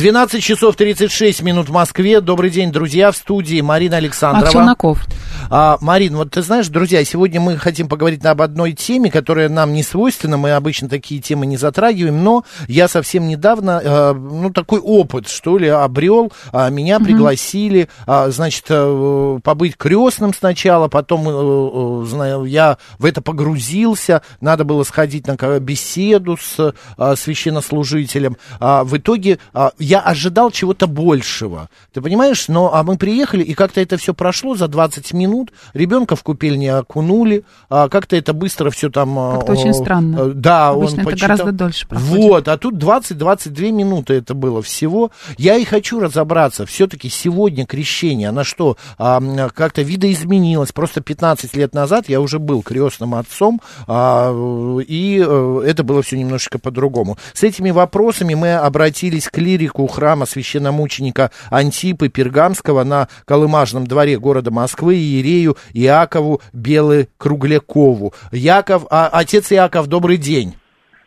12 часов 36 минут в Москве. Добрый день, друзья, в студии Марина Александрова. А Челноков. А, Марин, вот ты знаешь, друзья, сегодня мы хотим поговорить об одной теме, которая нам не свойственна, мы обычно такие темы не затрагиваем, но я совсем недавно, э, ну, такой опыт, что ли, обрел, а, меня mm-hmm. пригласили, а, значит, э, побыть крестным сначала, потом э, знаю, я в это погрузился, надо было сходить на беседу с священнослужителем, в итоге я ожидал чего-то большего, ты понимаешь, но а мы приехали, и как-то это все прошло за 20 минут, ребенка в купельне окунули, а как-то это быстро все там... А, как-то очень странно. Э, да, Обычно он это почитал... гораздо дольше проходит. Вот, а тут 20-22 минуты это было всего. Я и хочу разобраться, все-таки сегодня крещение, оно что, а, как-то видоизменилось? Просто 15 лет назад я уже был крестным отцом, а, и а, это было все немножечко по-другому. С этими вопросами мы обратились к лирику храма священномученика Антипы Пергамского на Колымажном дворе города Москвы и Иерею Иакову Белокруглякову. Яков, а, отец Иаков, добрый день.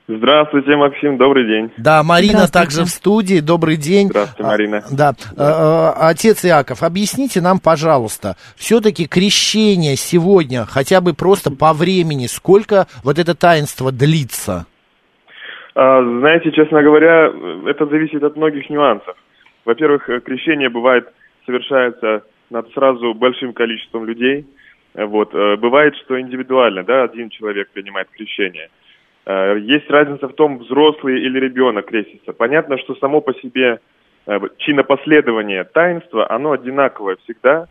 Здравствуйте, Максим, добрый день. Да, Марина также в студии, добрый день. Здравствуйте, Марина. А, да, а, отец Иаков, объясните нам, пожалуйста, все-таки крещение сегодня, хотя бы просто по времени, сколько вот это таинство длится? А, знаете, честно говоря, это зависит от многих нюансов. Во-первых, крещение бывает совершается над сразу большим количеством людей. Вот. Э, бывает, что индивидуально, да, один человек принимает крещение. Э, есть разница в том, взрослый или ребенок крестится. Понятно, что само по себе э, чинопоследование таинства, оно одинаковое всегда.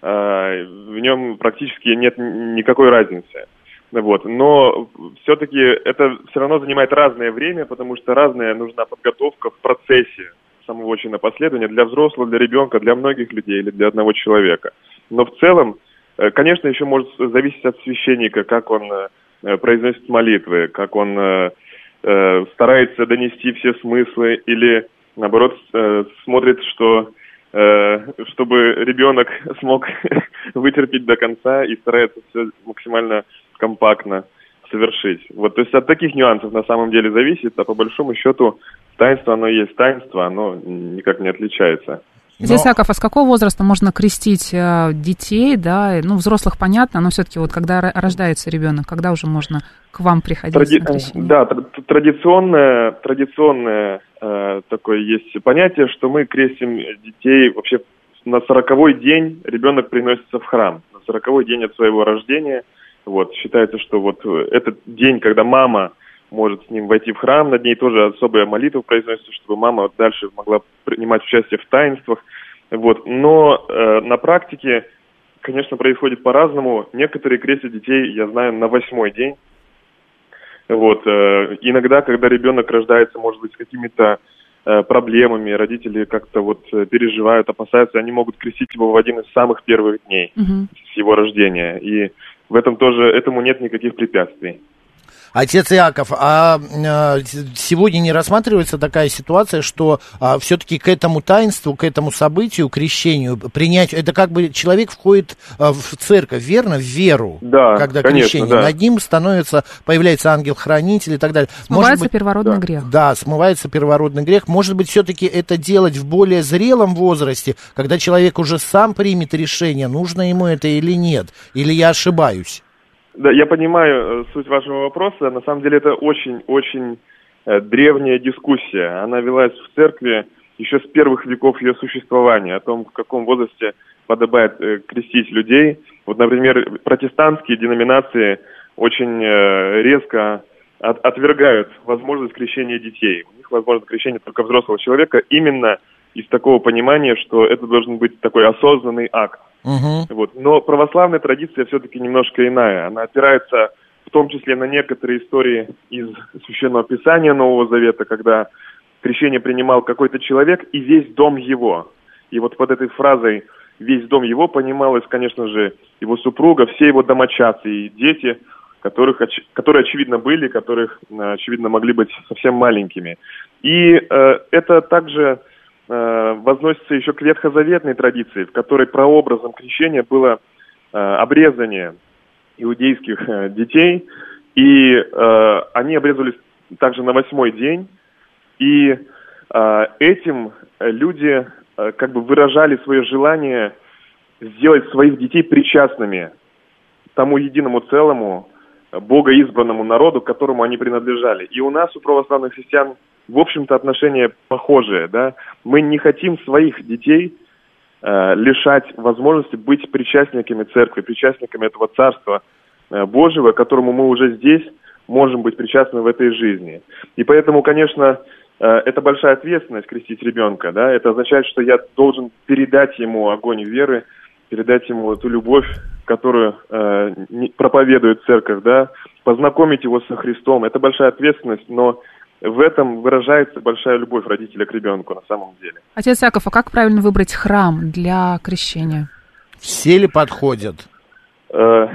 В нем практически нет никакой разницы. Вот. Но все-таки это все равно занимает разное время, потому что разная нужна подготовка в процессе самого чинопоследования для взрослого, для ребенка, для многих людей или для одного человека. Но в целом, э, конечно, еще может зависеть от священника, как он э, произносит молитвы, как он э, старается донести все смыслы или, наоборот, смотрит, что чтобы ребенок смог вытерпеть до конца и старается все максимально компактно совершить. Вот, то есть от таких нюансов на самом деле зависит, а по большому счету таинство, оно есть таинство, оно никак не отличается. Здесь, но... Яков, а с какого возраста можно крестить э, детей, да, ну, взрослых понятно, но все-таки вот когда рождается ребенок, когда уже можно к вам приходить Тради... на крещение? Да, традиционное, традиционное э, такое есть понятие, что мы крестим детей вообще на сороковой день ребенок приносится в храм, на сороковой день от своего рождения. Вот, считается, что вот этот день, когда мама может с ним войти в храм, над ней тоже особая молитва произносится, чтобы мама дальше могла принимать участие в таинствах. Вот. Но э, на практике, конечно, происходит по-разному. Некоторые крестят детей, я знаю, на восьмой день. Вот. Э, иногда, когда ребенок рождается, может быть, с какими-то э, проблемами, родители как-то вот э, переживают, опасаются, они могут крестить его в один из самых первых дней угу. с его рождения. И в этом тоже, этому нет никаких препятствий. Отец Иаков, а, а сегодня не рассматривается такая ситуация, что а, все-таки к этому таинству, к этому событию, крещению, принять, это как бы человек входит а, в церковь, верно, в веру, да, когда конечно, крещение. Да. Над ним становится, появляется ангел-хранитель и так далее. Смывается Может быть, первородный да. грех. Да, смывается первородный грех. Может быть, все-таки это делать в более зрелом возрасте, когда человек уже сам примет решение, нужно ему это или нет, или я ошибаюсь. Да, я понимаю э, суть вашего вопроса. На самом деле это очень-очень э, древняя дискуссия. Она велась в церкви еще с первых веков ее существования, о том, в каком возрасте подобает э, крестить людей. Вот, например, протестантские деноминации очень резко от, отвергают возможность крещения детей. У них возможно крещение только взрослого человека именно из такого понимания, что это должен быть такой осознанный акт. Угу. Вот. Но православная традиция все-таки немножко иная. Она опирается в том числе на некоторые истории из Священного Писания Нового Завета, когда крещение принимал какой-то человек и весь дом его. И вот под этой фразой «весь дом его» понималось, конечно же, его супруга, все его домочадцы и дети, которых, которые, очевидно, были, которых, очевидно, могли быть совсем маленькими. И э, это также э, возносится еще к ветхозаветной традиции, в которой прообразом крещения было э, обрезание иудейских э, детей, и э, они обрезались также на восьмой день, и э, этим люди э, как бы выражали свое желание сделать своих детей причастными тому единому целому, Бога избранному народу, к которому они принадлежали. И у нас, у православных христиан, в общем-то, отношения похожие, да. Мы не хотим своих детей э, лишать возможности быть причастниками церкви, причастниками этого царства э, Божьего, которому мы уже здесь можем быть причастны в этой жизни. И поэтому, конечно, э, это большая ответственность крестить ребенка, да. Это означает, что я должен передать ему огонь веры, передать ему эту любовь, которую э, проповедует церковь, да, познакомить его со Христом. Это большая ответственность, но в этом выражается большая любовь родителя к ребенку на самом деле. Отец Яков, а как правильно выбрать храм для крещения? Все ли подходят? Э,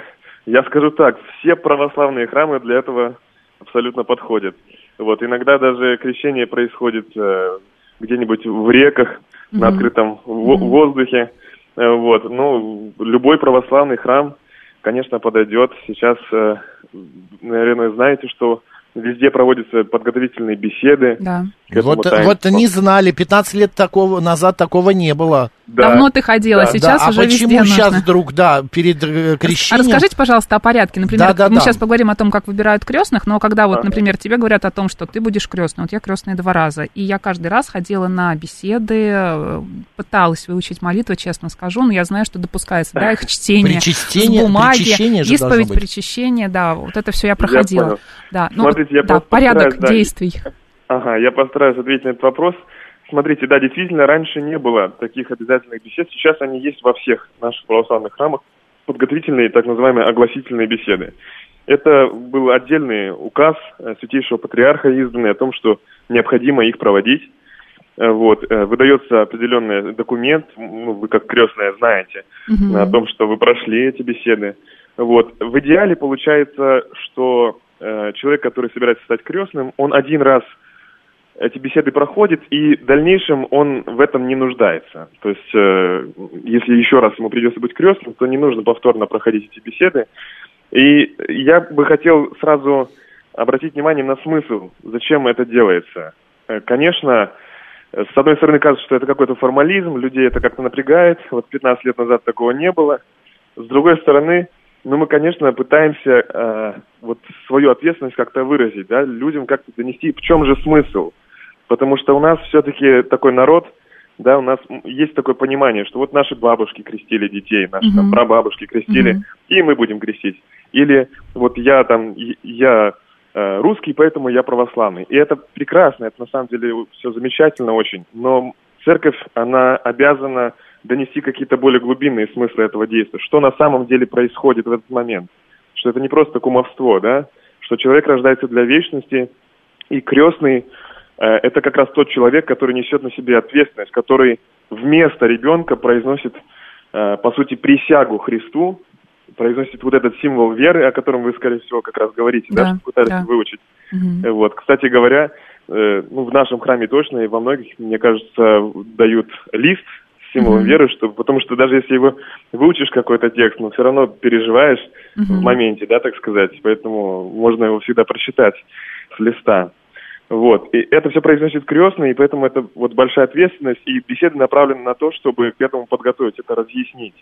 я скажу так, все православные храмы для этого абсолютно подходят. Вот иногда даже крещение происходит э, где-нибудь в реках, mm-hmm. на открытом mm-hmm. воздухе. Э, вот, ну, любой православный храм, конечно, подойдет. Сейчас, э, наверное, знаете, что Везде проводятся подготовительные беседы. Да. Вот, вот не знали, 15 лет такого, назад такого не было. Да. Давно ты ходила, да. сейчас да. уже а почему везде сейчас нужно. вдруг, да, перед э, крещением? А расскажите, пожалуйста, о порядке. Например, да, да, мы да. сейчас поговорим о том, как выбирают крестных, но когда вот, Ага. например, тебе говорят о том, что ты будешь крестной, вот я крестная два раза, и я каждый раз ходила на беседы, э, пыталась выучить молитву, честно скажу, но я знаю, что допускается, да, их чтение Причастение- с бумаги, причащение же исповедь, причащение, да, вот это все я проходила. понял. да, ну, Смотрите, я да, порядок да, действий. Ага, я постараюсь ответить на этот вопрос. Смотрите, да, действительно, раньше не было таких обязательных бесед. Сейчас они есть во всех наших православных храмах. Подготовительные, так называемые, огласительные беседы. Это был отдельный указ э, Святейшего Патриарха, изданный о том, что необходимо их проводить. Э, Вот, э, выдается определенный документ, ну, вы как крестная знаете, Мгм. о том, что вы прошли эти беседы. Вот. В идеале получается, что э, человек, который собирается стать крестным, он один раз эти беседы проходит, и в дальнейшем он в этом не нуждается. То есть, э, если еще раз ему придется быть крестным, то не нужно повторно проходить эти беседы. И я бы хотел сразу обратить внимание на смысл, зачем это делается. Э, Конечно, с одной стороны кажется, что это какой-то формализм, людей это как-то напрягает. Вот 15 лет назад такого не было. С другой стороны, ну, мы, конечно, пытаемся э, вот свою ответственность как-то выразить, да, людям как-то донести, в чем же смысл. Потому что у нас все-таки такой народ, да, у нас есть такое понимание, что вот наши бабушки крестили детей, наши там Мгм. прабабушки крестили, Мгм. и мы будем крестить. Или вот я там, я э, русский, поэтому я православный. И это прекрасно, это на самом деле все замечательно очень. Но церковь, она обязана донести какие-то более глубинные смыслы этого действия. Что на самом деле происходит в этот момент? Что это не просто кумовство, да? Что человек рождается для вечности, и крестный это как раз тот человек, который несет на себе ответственность, который вместо ребенка произносит, э, по сути, присягу Христу, произносит вот этот символ веры, о котором вы, скорее всего, как раз говорите, да, Да, что пытались да. выучить. Э, Вот, кстати говоря, э, ну, в нашем храме точно и во многих, мне кажется, дают лист с символом Мгм. веры, что, потому что даже если его выучишь какой-то текст, но все равно переживаешь Мгм. в моменте, да, так сказать, поэтому можно его всегда прочитать с листа. Вот. И это все произносит крестный, и поэтому это вот большая ответственность, и беседы направлены на то, чтобы к этому подготовить, это разъяснить.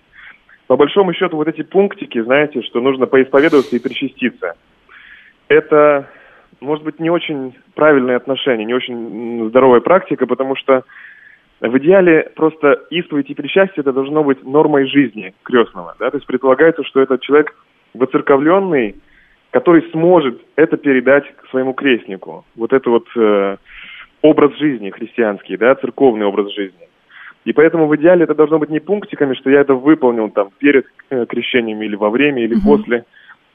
По большому счету, вот эти пунктики, знаете, что нужно поисповедоваться и причаститься, это, может быть, не очень правильное отношение, не очень здоровая практика, потому что в идеале просто исповедь и причастие это должно быть нормой жизни крестного. Да? То есть предполагается, что это человек воцерковленный, который сможет это передать своему крестнику. Вот это вот э, образ жизни христианский, да, церковный образ жизни. И поэтому в идеале это должно быть не пунктиками, что я это выполнил там перед э, крещением или во время, или угу. после,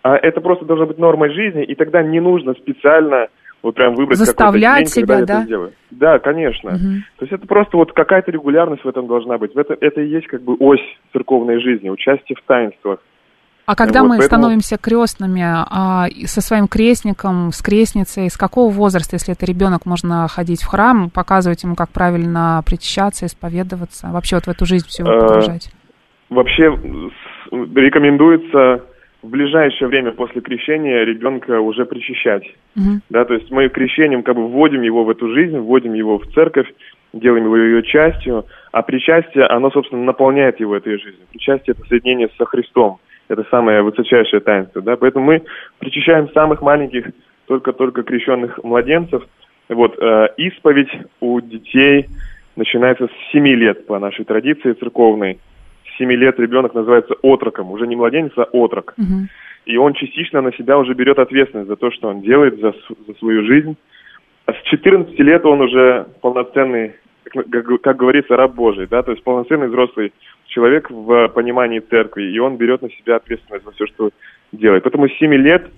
а это просто должно быть нормой жизни, и тогда не нужно специально вот прям выбрать Заставлять день, себя, да? это сделаю. Да, конечно. Угу. То есть это просто вот какая-то регулярность в этом должна быть. Это, это и есть как бы ось церковной жизни, участие в таинствах. А когда вот, мы поэтому... становимся крестными а, со своим крестником, с крестницей, с какого возраста, если это ребенок, можно ходить в храм, показывать ему, как правильно причащаться, исповедоваться, вообще вот в эту жизнь все А, погружать? Вообще рекомендуется в ближайшее время после крещения ребенка уже причащать. Угу. Да, то есть мы крещением как бы вводим его в эту жизнь, вводим его в церковь, делаем его ее частью, а причастие, оно, собственно, наполняет его этой жизнью. Причастие – это соединение со Христом. Это самое высочайшее таинство, да, поэтому мы причащаем самых маленьких, только-только крещенных младенцев. Вот, э, исповедь у детей начинается с 7 лет по нашей традиции церковной. С 7 лет ребенок называется отроком, уже не младенец, а отрок. Угу. И он частично на себя уже берет ответственность за то, что он делает, за, за свою жизнь. А с 14 лет он уже полноценный, как, как говорится, раб Божий, да, то есть полноценный взрослый человек в понимании церкви, и он берет на себя ответственность за все, что делает. Поэтому с 7 лет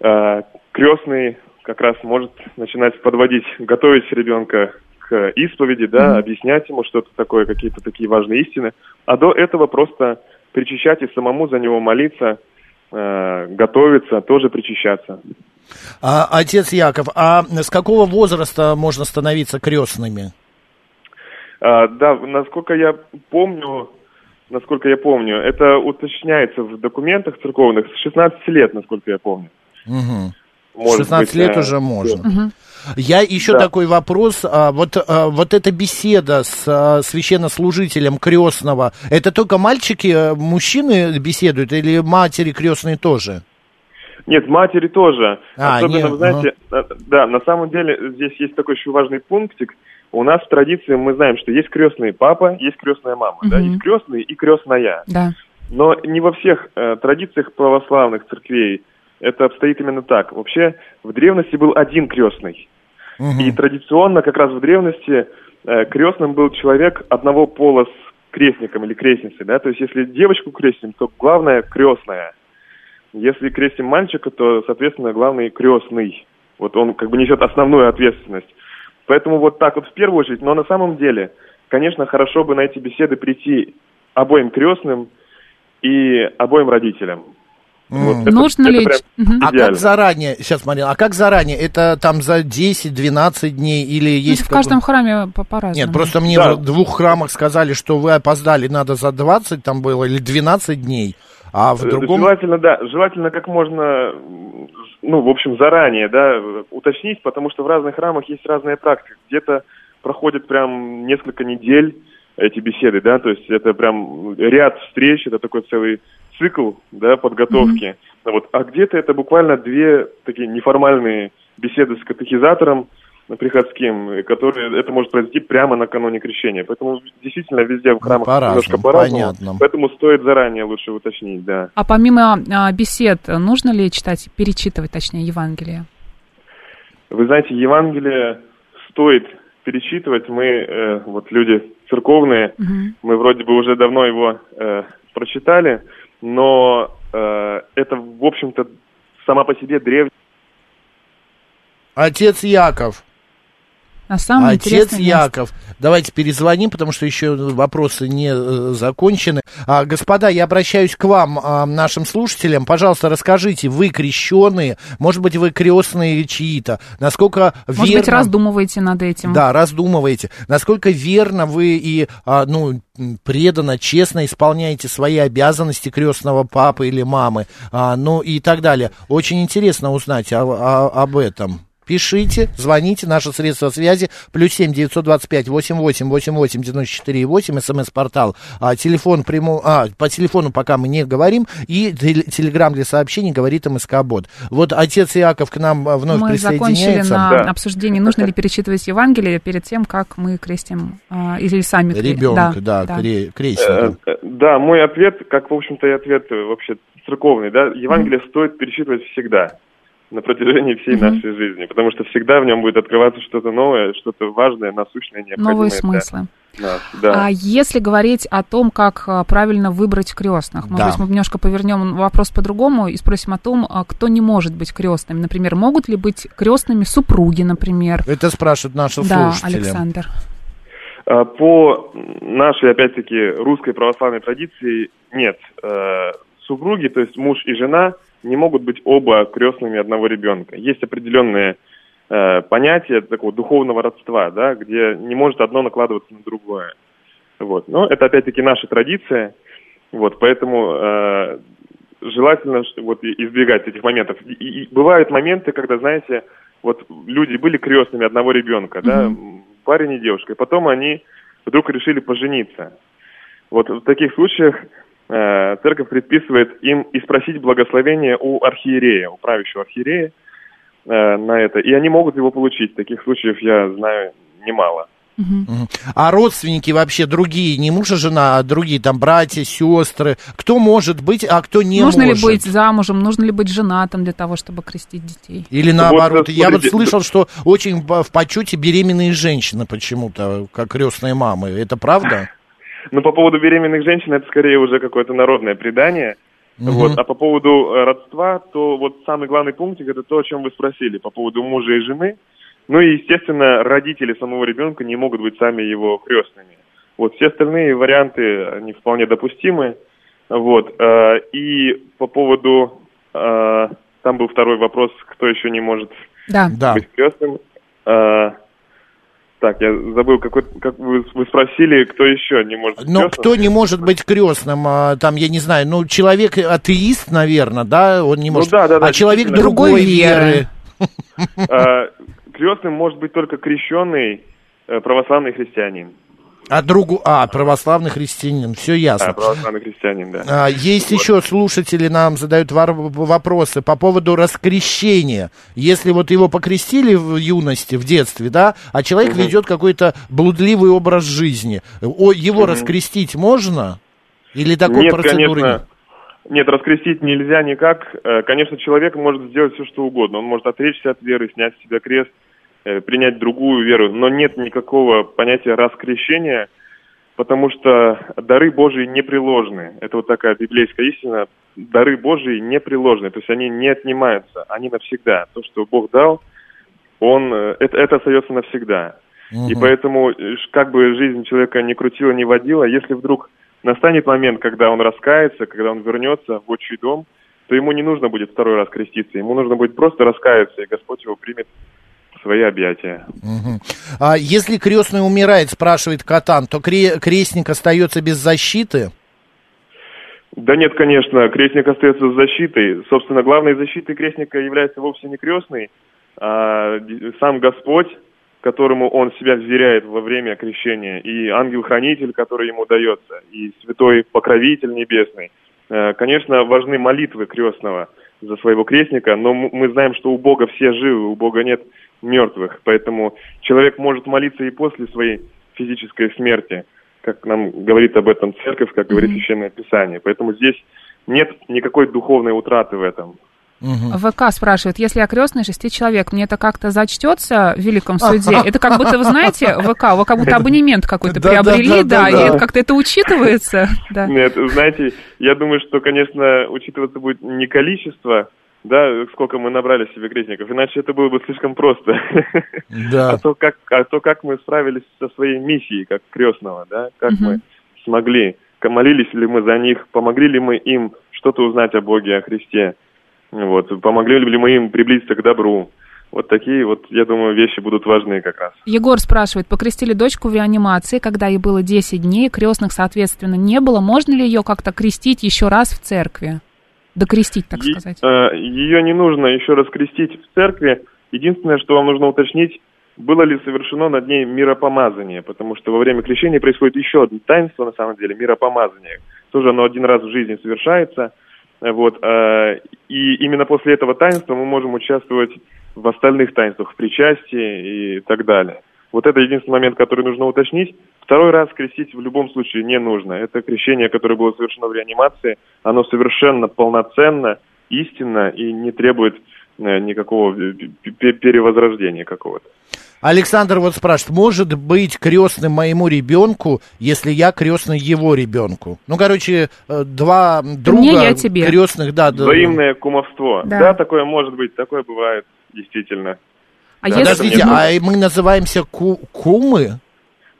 э, крестный как раз может начинать подводить, готовить ребенка к исповеди, да, mm-hmm. объяснять ему что-то такое, какие-то такие важные истины, а до этого просто причащать и самому за него молиться, э, готовиться, тоже причащаться. А, отец Яков, а с какого возраста можно становиться крестными? А, да, насколько я помню, насколько я помню, это уточняется в документах церковных с 16 лет, насколько я помню. Угу. Может 16 быть, лет э, уже можно. Угу. Я еще да. такой вопрос. А, вот, а, вот эта беседа с а, священнослужителем крестного, это только мальчики, э, мужчины беседуют или матери крестные тоже? Нет, матери тоже. А, Особенно, нет, вы знаете, угу. да, на самом деле здесь есть такой еще важный пунктик. У нас в традиции мы знаем, что есть крестный папа, есть крестная мама, угу. да, есть крестный и крестная. Да. Но не во всех э, традициях православных церквей это обстоит именно так. Вообще в древности был один крестный. Угу. И традиционно как раз в древности э, крестным был человек одного пола с крестником или крестницей, да, то есть если девочку крестим, то главное крестная. Если крестим мальчика, то, соответственно, главный крестный. Вот он как бы несет основную ответственность. Поэтому вот так вот в первую очередь, но на самом деле, конечно, хорошо бы на эти беседы прийти обоим крестным и обоим родителям. Mm. Вот это, Нужно это ли... А как заранее, сейчас смотри, а как заранее? Это там за 10-12 дней или ну, есть... в каждом храме по- по-разному. Нет, просто мне да. в двух храмах сказали, что вы опоздали, надо за 20 там было или 12 дней. А в другом... Желательно, да, желательно как можно, ну, в общем, заранее, да, уточнить, потому что в разных храмах есть разная практика. Где-то проходит прям несколько недель эти беседы, да, то есть это прям ряд встреч, это такой целый цикл, да, подготовки. Mm-hmm. Вот. А где-то это буквально две такие неформальные беседы с катехизатором, приходским, которые это может произойти прямо накануне крещения. Поэтому действительно везде в храмах по немножко по-разному. Поэтому стоит заранее лучше уточнить, да. А помимо а, бесед, нужно ли читать, перечитывать, точнее, Евангелие? Вы знаете, Евангелие стоит перечитывать. Мы, э, вот люди церковные, угу. мы вроде бы уже давно его э, прочитали, но э, это, в общем-то, сама по себе древняя. Отец Яков. А самое Отец Яков. Место. Давайте перезвоним, потому что еще вопросы не э, закончены. А, господа, я обращаюсь к вам, а, нашим слушателям. Пожалуйста, расскажите, вы крещеные, может быть, вы крестные чьи-то, насколько может верно... Может быть, раздумываете над этим. Да, раздумываете. Насколько верно вы и, а, ну, преданно, честно исполняете свои обязанности крестного папы или мамы, а, ну и так далее. Очень интересно узнать о, о, об этом. Пишите, звоните, наши средства связи, плюс семь девятьсот двадцать пять восемь восемь восемь восемь девяносто четыре восемь, смс-портал, а, телефон прямо, а, по телефону пока мы не говорим, и телеграмм для сообщений говорит МСК-бот. Вот отец Иаков к нам а, вновь мы присоединяется. Мы закончили на да. обсуждении, нужно ли перечитывать Евангелие перед тем, как мы крестим, а, или сами Ребенка, да, да, да. крестим. Э, э, да, мой ответ, как, в общем-то, и ответ вообще церковный, да, Евангелие mm-hmm. стоит перечитывать всегда на протяжении всей mm-hmm. нашей жизни, потому что всегда в нем будет открываться что-то новое, что-то важное, насущное, необходимое. Новые смыслы. нас, да. А если говорить о том, как а, правильно выбрать крестных, может Да. быть, мы немножко повернем вопрос по-другому и спросим о том, а, кто не может быть крестным. Например, могут ли быть крестными супруги, например? Это спрашивают наши Да, слушатели. Александр. А, По нашей, опять-таки, русской православной традиции нет. Э, Супруги, то есть муж и жена, не могут быть оба крестными одного ребенка. Есть определенные э, понятия такого духовного родства, да, где не может одно накладываться на другое. Вот. Но это, опять-таки, наша традиция. Вот, поэтому э, желательно вот, избегать этих моментов. И, и бывают моменты, когда, знаете, вот люди были крестными одного ребенка, да, м, парень и девушка, и потом они вдруг решили пожениться. Вот в таких случаях церковь предписывает им и спросить благословение у архиерея, у правящего архиерея э, на это, и они могут его получить. Таких случаев я знаю немало. А родственники вообще другие, не муж и жена, а другие там братья, сестры, кто может быть, а кто не нужно может? ли быть замужем, нужно ли быть женатым для того, чтобы крестить детей? Или Вот, наоборот. э, Я вот смотрите, слышал, что очень в в почете беременные женщины почему-то, как крестные мамы. Это правда? Но по поводу беременных женщин это скорее уже какое-то народное предание. Мгм. Вот. А по поводу э, родства, то вот самый главный пунктик это то, о чем вы спросили, по поводу мужа и жены. Ну и, естественно, родители самого ребенка не могут быть сами его крестными. Вот все остальные варианты, они вполне допустимы. Вот. э, И по поводу, э, там был второй вопрос, кто еще не может Да. Да. быть крестным. Так, я забыл, какой, как вы, вы спросили, кто еще не может быть Но крестным? кто не может быть крестным, а, там, я не знаю, ну, человек атеист, наверное, да, он не Ну может. да, да, да, а человек другой, веры. А, Крестным может быть только крещенный э, православный христианин. А другу, а, православный христианин, все А, ясно. православный христианин, да. А, Есть еще слушатели нам задают вопросы по поводу раскрещения. Если вот его покрестили в юности, в детстве, да, а человек ведет какой-то блудливый образ жизни, о, его раскрестить можно? Или такой нет, процедуры конечно, нет? нет, раскрестить нельзя никак. Э, Конечно, человек может сделать все, что угодно. Он может отречься от веры, снять с себя крест, принять другую веру, но нет никакого понятия раскрещения, потому что дары Божии непреложны. Это вот такая библейская истина. Дары Божии непреложны, то есть они не отнимаются, они навсегда. То, что Бог дал, он, э, это, это остается навсегда. И Мгм. поэтому, э, как бы жизнь человека не крутила, не водила, если вдруг настанет момент, когда он раскается, когда он вернется в отчий дом, то ему не нужно будет второй раз креститься, ему нужно будет просто раскаяться, и Господь его примет свои объятия. Мгм. А если крестный умирает, спрашивает Катан, то кре- крестник остается без защиты? Да нет, конечно, крестник остается с защитой. Собственно, главной защитой крестника является вовсе не крестный, а сам Господь, которому он себя вверяет во время крещения, и ангел-хранитель, который ему дается, и святой покровитель небесный. Э, Конечно, важны молитвы крестного за своего крестника, но мы знаем, что у Бога все живы, у Бога нет мертвых, поэтому человек может молиться и после своей физической смерти, как нам говорит об этом церковь, как говорит Священное Писание. Поэтому здесь нет никакой духовной утраты в этом. Мгм. ВК спрашивает, если я крестный шести человек, мне это как-то зачтется в великом суде? Это как будто, вы знаете, ВК, вы как будто абонемент какой-то приобрели, да, и это как-то это учитывается, да. Нет, знаете, я думаю, что, конечно, учитываться будет не количество, да, сколько мы набрали себе крестников, иначе это было бы слишком просто. Да. А то как, а то как мы справились со своей миссией, как крестного, да, как мы смогли, молились ли мы за них, помогли ли мы им что-то узнать о Боге, о Христе, вот, помогли ли мы им приблизиться к добру. Вот такие вот, я думаю, вещи будут важны как раз. Егор спрашивает, покрестили дочку в реанимации, когда ей было 10 дней, крестных, соответственно, не было. Можно ли ее как-то крестить еще раз в церкви? Докрестить, так сказать. э, Ее не нужно еще раз крестить в церкви. Единственное, что вам нужно уточнить, было ли совершено над ней миропомазание, потому что во время крещения происходит еще одно таинство, на самом деле, миропомазание. Тоже оно один раз в жизни совершается. Э, Вот, э, и именно после этого таинства мы можем участвовать в остальных таинствах, в причастии и так далее. Вот это единственный момент, который нужно уточнить. Второй раз крестить в любом случае не нужно. Это крещение, которое было совершено в реанимации, оно совершенно полноценно, истинно и не требует э, никакого перевозрождения какого-то. Александр вот спрашивает, может быть крестным моему ребенку, если я крестный его ребенку? Ну, короче, э, два друга мне, я тебе. крестных, да. да. Взаимное кумовство. Да. Да. такое может быть, такое бывает, действительно. А Да, если... Подождите, а мы называемся ку- кумы?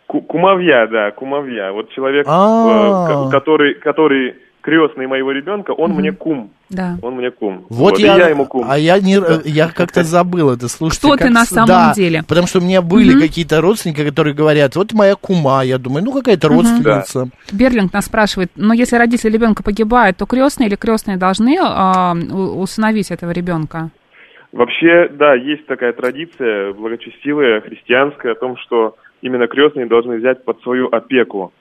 Ку- Кумовья, да, кумовья. Вот человек, А. э, ко- который, который крестный моего ребенка, он мне кум. Да. Он мне кум. Вот, и я, я ему кум. а я не, я как-то забыл это. Слушайте, Кто ты на самом да, деле? Потому что у меня были какие-то родственники, которые говорят, вот моя кума, я думаю, ну какая-то родственница. Берлинг нас спрашивает, но если родители ребенка погибают, то крестные или крестные должны а, у- усыновить этого ребенка? Вообще, да, есть такая традиция благочестивая, христианская, о том, что именно крестные должны взять под свою опеку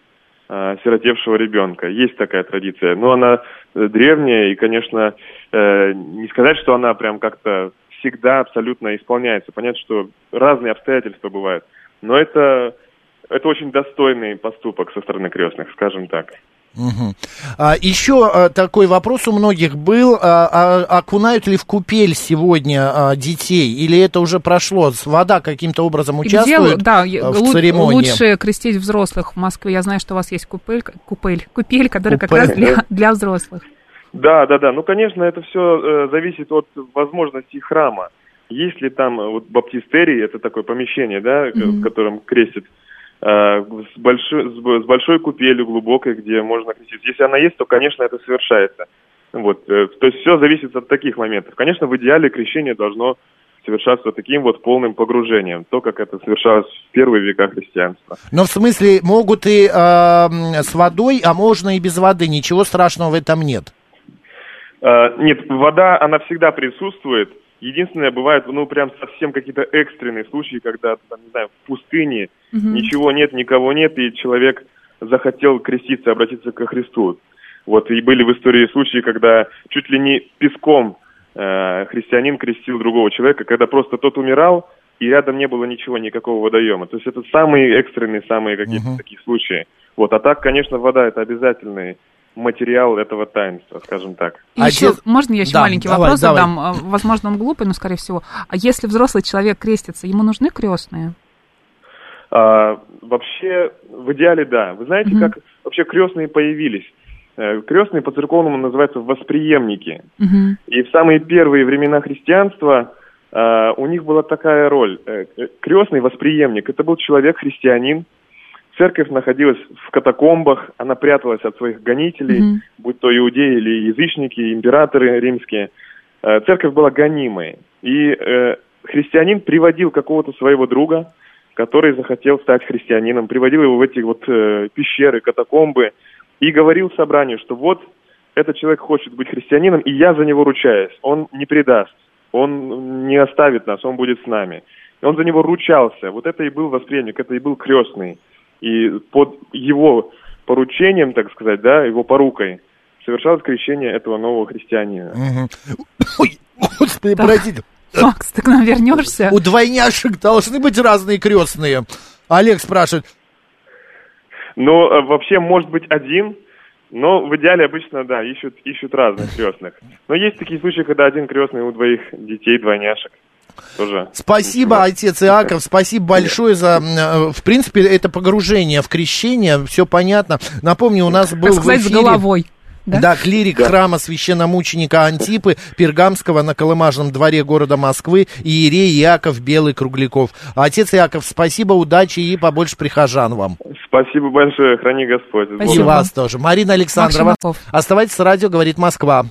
э, сиротевшего ребенка. Есть такая традиция, но она э, древняя и, конечно, э, не сказать, что она прям как-то всегда абсолютно исполняется. Понятно, что разные обстоятельства бывают, но это это очень достойный поступок со стороны крестных, скажем так. Мгм. А, еще а, такой вопрос у многих был, а, а, окунают ли в купель сегодня а, детей, или это уже прошло, вода каким-то образом И где, участвует да, в лу- церемонии? лучше крестить взрослых в Москве. Я знаю, что у вас есть купель, купель, купель, которая как Купель. раз для, для взрослых. Да, да, да. Ну, конечно, это все зависит от возможностей храма. Есть ли там э, вот баптистерий, это такое помещение, да, к- в котором крестят, э, с, большой, с большой купелью глубокой, где можно креститься. Если она есть, то, конечно, это совершается. Вот, э, то есть все зависит от таких моментов. Конечно, в идеале крещение должно совершаться таким вот полным погружением, то, как это совершалось в первые века христианства. Но в смысле, могут и м, с водой, а можно и без воды, ничего страшного в этом нет. Э, Нет, вода, она всегда присутствует. Единственное, бывает, ну, прям совсем какие-то экстренные случаи, когда, там, не знаю, в пустыне ничего нет, никого нет, и человек захотел креститься, обратиться ко Христу. Вот, и были в истории случаи, когда чуть ли не песком э, христианин крестил другого человека, когда просто тот умирал, и рядом не было ничего, никакого водоема. То есть это самые экстренные, самые какие-то такие случаи. Вот, а так, конечно, вода это обязательный материал этого таинства, скажем так. И А еще, де- можно я еще Да, маленький давай, вопрос давай. задам? А, Возможно, он глупый, но, скорее всего. А если взрослый человек крестится, ему нужны крестные? А, вообще, в идеале, да. Вы знаете, как вообще крестные появились? Э, Крестные по церковному называются восприемники. Мгм. И в самые первые времена христианства э, у них была такая роль. Э, Крестный восприемник – это был человек, христианин. Церковь находилась в катакомбах, она пряталась от своих гонителей, Мгм. будь то иудеи или язычники, императоры римские. Церковь была гонимой. И э, христианин приводил какого-то своего друга, который захотел стать христианином, приводил его в эти вот э, пещеры, катакомбы и говорил собранию, что вот этот человек хочет быть христианином, и я за него ручаюсь. Он не предаст, он не оставит нас, он будет с нами. И он за него ручался. Вот это и был восприемник, это и был крестный. И под его поручением, так сказать, да, его порукой, совершалось крещение этого нового христианина. Ой, господи, простите. Макс, ты к нам вернешься? У двойняшек должны быть разные крестные. Олег спрашивает, Но э, вообще может быть один, но в идеале обычно, да, ищут, ищут разных крестных. Но есть такие случаи, когда один крестный у двоих детей, двойняшек. Тоже. Спасибо, ничего. отец Иаков, спасибо большое за, э, в принципе, это погружение в крещение, все понятно. Напомню, у нас был Так сказать, в с эфире... головой. Да? Да, клирик храма священномученика Антипы Пергамского на Колымажном дворе города Москвы Иерей Иаков Белый Кругляков. Отец Иаков, спасибо, удачи и побольше прихожан вам. Спасибо большое, храни Господь. Спасибо. И вас тоже. Марина Александрова. Оставайтесь с радио, говорит Москва.